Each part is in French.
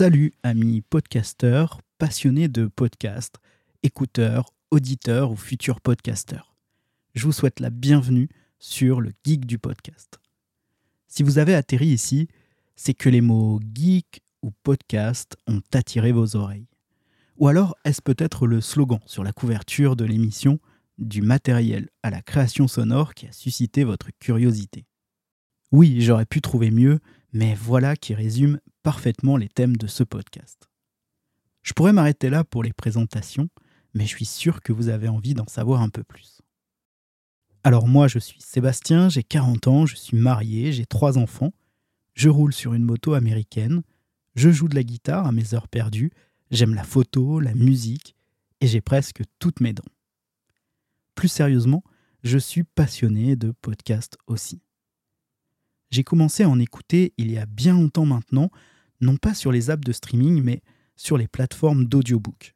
Salut amis podcasteurs, passionnés de podcasts, écouteurs, auditeurs ou futurs podcasteurs. Je vous souhaite la bienvenue sur le Geek du podcast. Si vous avez atterri ici, c'est que les mots geek ou podcast ont attiré vos oreilles. Ou alors est-ce peut-être le slogan sur la couverture de l'émission du matériel à la création sonore qui a suscité votre curiosité? Oui, j'aurais pu trouver mieux, mais voilà qui résume parfaitement les thèmes de ce podcast. Je pourrais m'arrêter là pour les présentations, mais je suis sûr que vous avez envie d'en savoir un peu plus. Alors moi, je suis Sébastien, j'ai 40 ans, je suis marié, j'ai trois enfants, je roule sur une moto américaine, je joue de la guitare à mes heures perdues, j'aime la photo, la musique, et j'ai presque toutes mes dents. Plus sérieusement, je suis passionné de podcasts aussi. J'ai commencé à en écouter il y a bien longtemps maintenant, non pas sur les apps de streaming, mais sur les plateformes d'audiobook.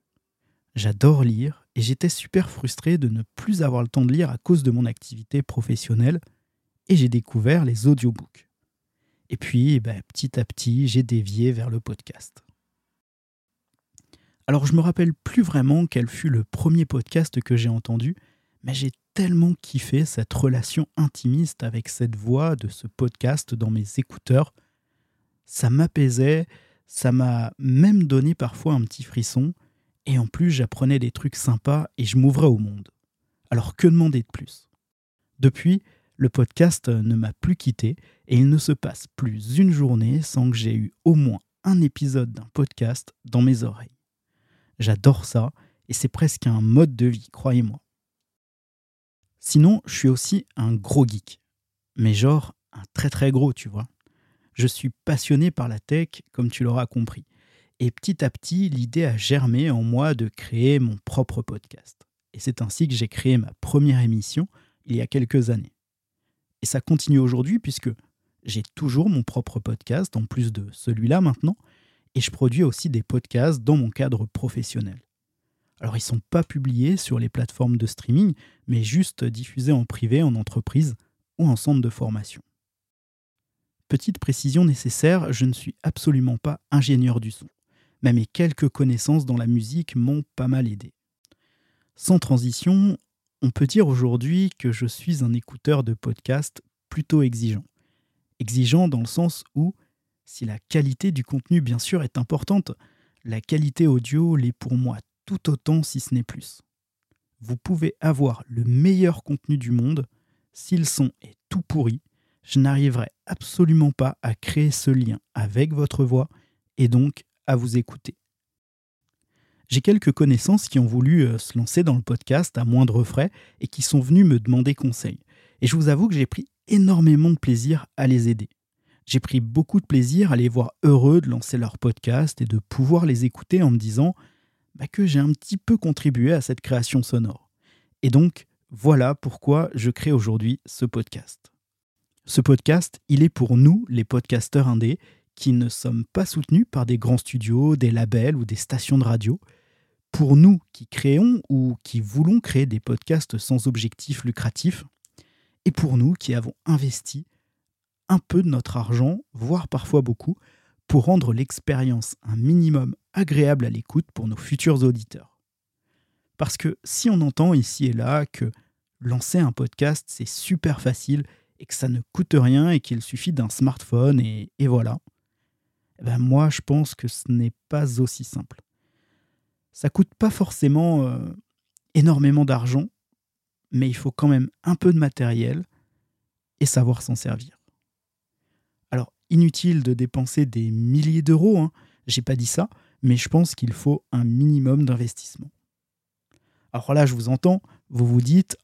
J'adore lire et j'étais super frustré de ne plus avoir le temps de lire à cause de mon activité professionnelle et j'ai découvert les audiobooks. Et puis, ben, petit à petit, j'ai dévié vers le podcast. Alors, je me rappelle plus vraiment quel fut le premier podcast que j'ai entendu, mais j'ai tellement kiffé cette relation intimiste avec cette voix de ce podcast dans mes écouteurs. Ça m'apaisait, ça m'a même donné parfois un petit frisson, et en plus j'apprenais des trucs sympas et je m'ouvrais au monde. Alors que demander de plus? Depuis, le podcast ne m'a plus quitté et il ne se passe plus une journée sans que j'ai eu au moins un épisode d'un podcast dans mes oreilles. J'adore ça et c'est presque un mode de vie, croyez-moi. Sinon, je suis aussi un gros geek. Mais genre, un très très gros, tu vois. Je suis passionné par la tech, comme tu l'auras compris. Et petit à petit, l'idée a germé en moi de créer mon propre podcast. Et c'est ainsi que j'ai créé ma première émission il y a quelques années. Et ça continue aujourd'hui puisque j'ai toujours mon propre podcast, en plus de celui-là maintenant, et je produis aussi des podcasts dans mon cadre professionnel. Alors ils ne sont pas publiés sur les plateformes de streaming, mais juste diffusés en privé, en entreprise ou en centre de formation. Petite précision nécessaire, je ne suis absolument pas ingénieur du son, mais mes quelques connaissances dans la musique m'ont pas mal aidé. Sans transition, on peut dire aujourd'hui que je suis un écouteur de podcast plutôt exigeant. Exigeant dans le sens où, si la qualité du contenu bien sûr est importante, la qualité audio l'est pour moi autant si ce n'est plus. Vous pouvez avoir le meilleur contenu du monde, si le est tout pourri, je n'arriverai absolument pas à créer ce lien avec votre voix et donc à vous écouter. J'ai quelques connaissances qui ont voulu euh, se lancer dans le podcast à moindre frais et qui sont venues me demander conseil. Et je vous avoue que j'ai pris énormément de plaisir à les aider. J'ai pris beaucoup de plaisir à les voir heureux de lancer leur podcast et de pouvoir les écouter en me disant bah, que j'ai un petit peu contribué à cette création sonore. Et donc, voilà pourquoi je crée aujourd'hui ce podcast. Ce podcast, il est pour nous, les podcasteurs indés, qui ne sommes pas soutenus par des grands studios, des labels ou des stations de radio. Pour nous qui créons ou qui voulons créer des podcasts sans objectif lucratif. Et pour nous qui avons investi un peu de notre argent, voire parfois beaucoup, pour rendre l'expérience un minimum agréable à l'écoute pour nos futurs auditeurs. Parce que si on entend ici et là que lancer un podcast, c'est super facile et que ça ne coûte rien et qu'il suffit d'un smartphone et, voilà, eh ben moi je pense que ce n'est pas aussi simple. Ça coûte pas forcément euh, énormément d'argent, mais il faut quand même un peu de matériel et savoir s'en servir. Alors, inutile de dépenser des milliers d'euros, hein, j'ai pas dit ça, mais je pense qu'il faut un minimum d'investissement. Alors là, je vous entends, vous vous dites,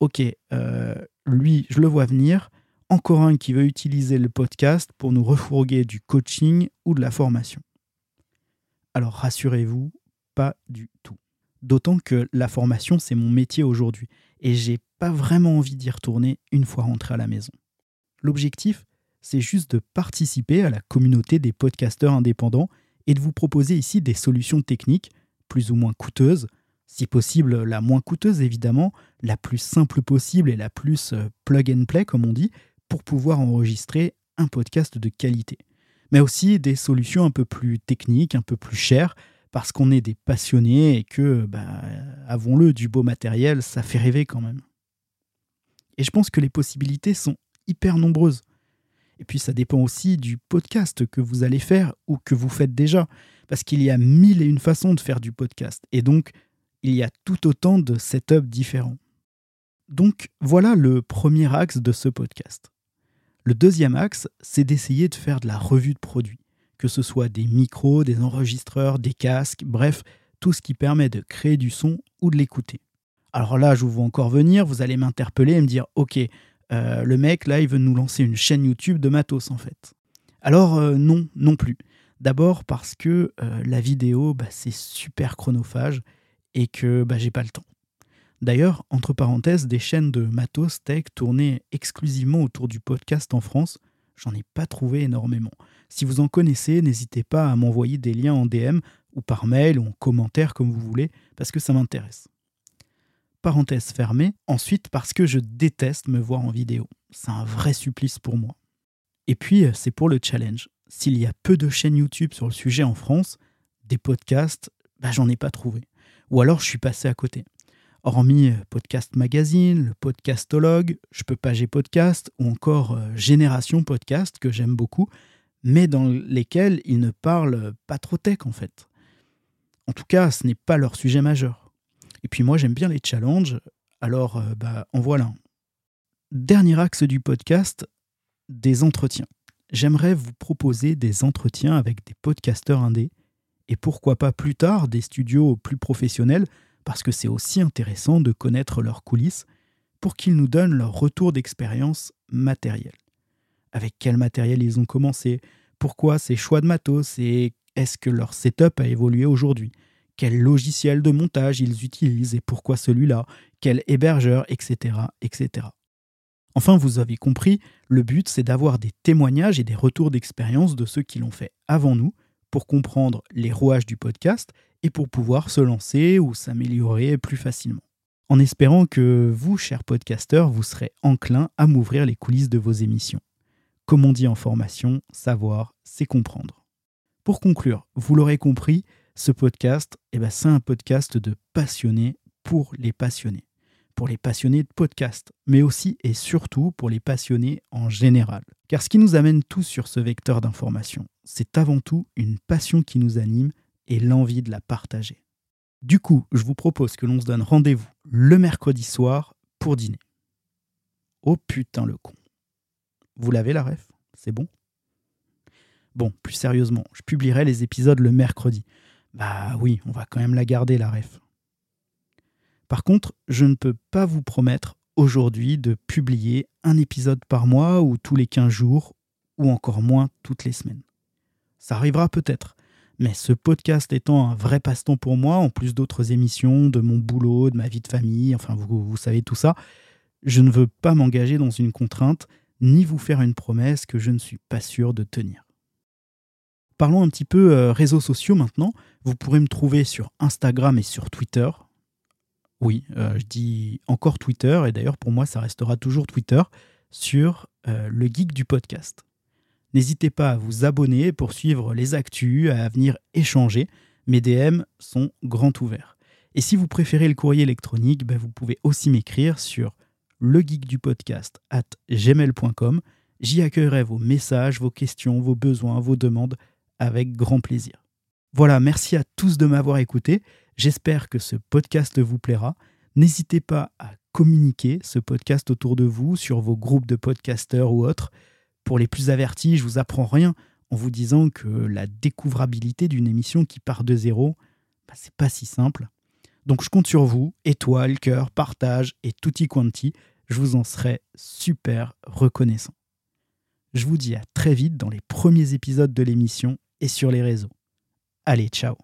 ok, euh, lui, je le vois venir, encore un qui veut utiliser le podcast pour nous refourguer du coaching ou de la formation. Alors rassurez-vous, pas du tout. D'autant que la formation, c'est mon métier aujourd'hui, et j'ai pas vraiment envie d'y retourner une fois rentré à la maison. L'objectif, c'est juste de participer à la communauté des podcasteurs indépendants et de vous proposer ici des solutions techniques plus ou moins coûteuses, si possible la moins coûteuse évidemment, la plus simple possible et la plus euh, plug and play comme on dit, pour pouvoir enregistrer un podcast de qualité. mais aussi des solutions un peu plus techniques, un peu plus chères, parce qu'on est des passionnés et que, bah, avons-le, du beau matériel, ça fait rêver quand même. Et je pense que les possibilités sont hyper nombreuses. Et puis ça dépend aussi du podcast que vous allez faire ou que vous faites déjà, parce qu'il y a mille et une façons de faire du podcast, et donc il y a tout autant de setups différents. Donc voilà le premier axe de ce podcast. Le deuxième axe, c'est d'essayer de faire de la revue de produits, que ce soit des micros, des enregistreurs, des casques, bref, tout ce qui permet de créer du son ou de l'écouter. Alors là, je vous vois encore venir, vous allez m'interpeller et me dire, ok, euh, le mec là, il veut nous lancer une chaîne YouTube de matos en fait. Alors euh, non, non plus. D'abord parce que euh, la vidéo, bah, c'est super chronophage et que bah, j'ai pas le temps. D'ailleurs, entre parenthèses, des chaînes de matos tech tournées exclusivement autour du podcast en France, j'en ai pas trouvé énormément. Si vous en connaissez, n'hésitez pas à m'envoyer des liens en DM ou par mail ou en commentaire comme vous voulez, parce que ça m'intéresse. Parenthèse fermée, ensuite parce que je déteste me voir en vidéo. C'est un vrai supplice pour moi. Et puis, euh, c'est pour le challenge. S'il y a peu de chaînes YouTube sur le sujet en France, des podcasts, bah, j'en ai pas trouvé. Ou alors je suis passé à côté hormis euh, Podcast Magazine, le Podcastologue, Je peux pager podcast ou encore euh, Génération Podcast que j'aime beaucoup, mais dans lesquels ils ne parlent pas trop tech en fait. En tout cas, ce n'est pas leur sujet majeur. Et puis moi j'aime bien les challenges, alors euh, bah, en voilà. Dernier axe du podcast, des entretiens. J'aimerais vous proposer des entretiens avec des podcasteurs indés et pourquoi pas plus tard des studios plus professionnels parce que c'est aussi intéressant de connaître leurs coulisses pour qu'ils nous donnent leur retour d'expérience matérielle. Avec quel matériel ils ont commencé, pourquoi ces choix de matos? Et est-ce que leur setup a évolué aujourd'hui, quel logiciel de montage ils utilisent et pourquoi celui-là, quel hébergeur, etc., etc. Enfin, vous avez compris, le but c'est d'avoir des témoignages et des retours d'expérience de ceux qui l'ont fait avant nous pour comprendre les rouages du podcast et pour pouvoir se lancer ou s'améliorer plus facilement. En espérant que vous, chers podcasteurs, vous serez enclin à m'ouvrir les coulisses de vos émissions. Comme on dit en formation, savoir, c'est comprendre. Pour conclure, vous l'aurez compris, ce podcast, eh ben, c'est un podcast de passionnés pour les passionnés. Pour les passionnés de podcast, mais aussi et surtout pour les passionnés en général. Car ce qui nous amène tous sur ce vecteur d'information, c'est avant tout une passion qui nous anime et l'envie de la partager. Du coup, je vous propose que l'on se donne rendez-vous le mercredi soir pour dîner. Oh putain le con. Vous l'avez la ref? C'est bon? Bon, plus sérieusement, je publierai les épisodes le mercredi. Bah oui, on va quand même la garder la ref. Par contre, je ne peux pas vous promettre aujourd'hui de publier un épisode par mois ou tous les 15 jours ou encore moins toutes les semaines. Ça arrivera peut-être, mais ce podcast étant un vrai passe-temps pour moi, en plus d'autres émissions, de mon boulot, de ma vie de famille, enfin vous, vous savez tout ça, je ne veux pas m'engager dans une contrainte, ni vous faire une promesse que je ne suis pas sûr de tenir. Parlons un petit peu euh, réseaux sociaux maintenant. Vous pourrez me trouver sur Instagram et sur Twitter. Oui, euh, je dis encore Twitter, et d'ailleurs pour moi ça restera toujours Twitter, sur euh, le geek du podcast. N'hésitez pas à vous abonner pour suivre les actus, à venir échanger. Mes DM sont grand ouverts. Et si vous préférez le courrier électronique, ben, vous pouvez aussi m'écrire sur legeekdupodcast at gmail.com. J'y accueillerai vos messages, vos questions, vos besoins, vos demandes avec grand plaisir. Voilà, merci à tous de m'avoir écouté. J'espère que ce podcast vous plaira. N'hésitez pas à communiquer ce podcast autour de vous, sur vos groupes de podcasteurs ou autres. Pour les plus avertis, je vous apprends rien en vous disant que la découvrabilité d'une émission qui part de zéro, bah, c'est pas si simple. Donc je compte sur vous, étoile, cœur, partage et tutti quanti, je vous en serai super reconnaissant. Je vous dis à très vite dans les premiers épisodes de l'émission et sur les réseaux. Allez, ciao